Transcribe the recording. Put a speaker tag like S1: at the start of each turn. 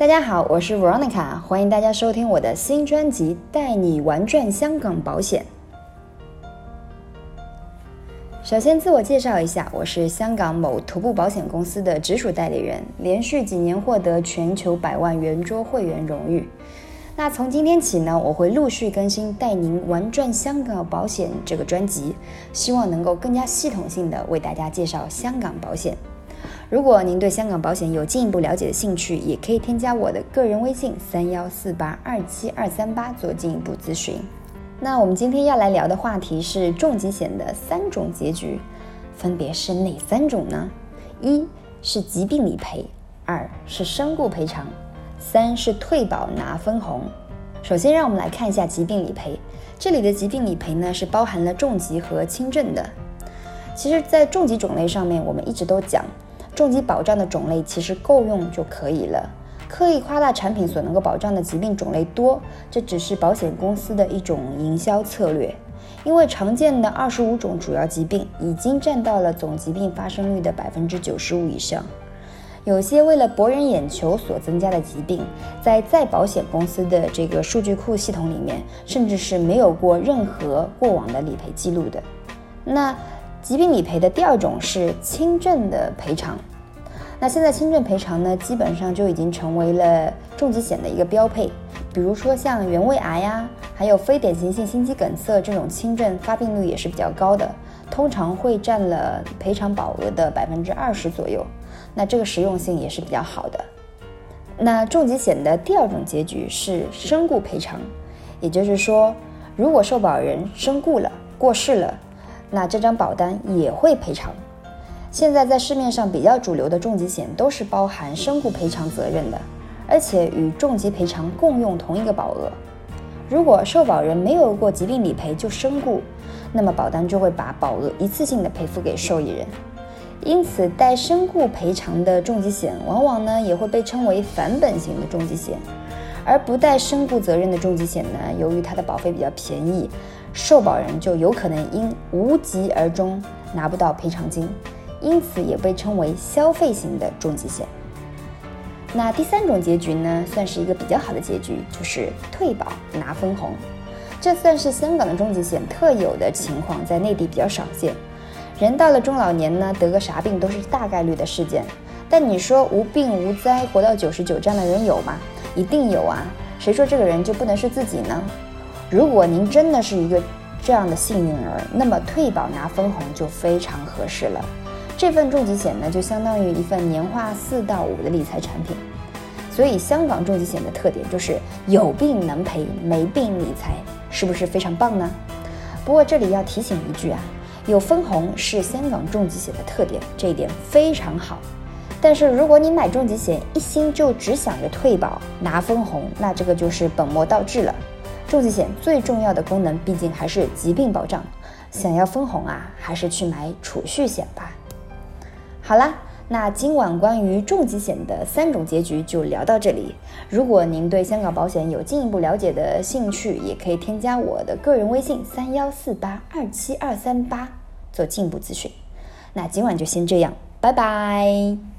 S1: 大家好，我是 Veronica，欢迎大家收听我的新专辑《带你玩转香港保险》。首先自我介绍一下，我是香港某徒步保险公司的直属代理人，连续几年获得全球百万圆桌会员荣誉。那从今天起呢，我会陆续更新《带您玩转香港保险》这个专辑，希望能够更加系统性的为大家介绍香港保险。如果您对香港保险有进一步了解的兴趣，也可以添加我的个人微信三幺四八二七二三八做进一步咨询。那我们今天要来聊的话题是重疾险的三种结局，分别是哪三种呢？一是疾病理赔，二是身故赔偿，三是退保拿分红。首先，让我们来看一下疾病理赔。这里的疾病理赔呢，是包含了重疾和轻症的。其实，在重疾种类上面，我们一直都讲。重疾保障的种类其实够用就可以了，刻意夸大产品所能够保障的疾病种类多，这只是保险公司的一种营销策略。因为常见的二十五种主要疾病已经占到了总疾病发生率的百分之九十五以上，有些为了博人眼球所增加的疾病，在再保险公司的这个数据库系统里面，甚至是没有过任何过往的理赔记录的。那疾病理赔的第二种是轻症的赔偿，那现在轻症赔偿呢，基本上就已经成为了重疾险的一个标配。比如说像原位癌呀，还有非典型性心肌梗塞这种轻症，发病率也是比较高的，通常会占了赔偿保额的百分之二十左右。那这个实用性也是比较好的。那重疾险的第二种结局是身故赔偿，也就是说，如果受保人身故了、过世了。那这张保单也会赔偿。现在在市面上比较主流的重疾险都是包含身故赔偿责任的，而且与重疾赔偿共用同一个保额。如果受保人没有过疾病理赔就身故，那么保单就会把保额一次性的赔付给受益人。因此，带身故赔偿的重疾险往往呢也会被称为返本型的重疾险，而不带身故责任的重疾险呢，由于它的保费比较便宜。受保人就有可能因无疾而终拿不到赔偿金，因此也被称为消费型的重疾险。那第三种结局呢，算是一个比较好的结局，就是退保拿分红。这算是香港的重疾险特有的情况，在内地比较少见。人到了中老年呢，得个啥病都是大概率的事件。但你说无病无灾活到九十九这样的人有吗？一定有啊！谁说这个人就不能是自己呢？如果您真的是一个这样的幸运儿，那么退保拿分红就非常合适了。这份重疾险呢，就相当于一份年化四到五的理财产品。所以，香港重疾险的特点就是有病能赔，没病理财，是不是非常棒呢？不过这里要提醒一句啊，有分红是香港重疾险的特点，这一点非常好。但是如果你买重疾险一心就只想着退保拿分红，那这个就是本末倒置了。重疾险最重要的功能，毕竟还是疾病保障。想要分红啊，还是去买储蓄险吧。好啦，那今晚关于重疾险的三种结局就聊到这里。如果您对香港保险有进一步了解的兴趣，也可以添加我的个人微信三幺四八二七二三八做进一步咨询。那今晚就先这样，拜拜。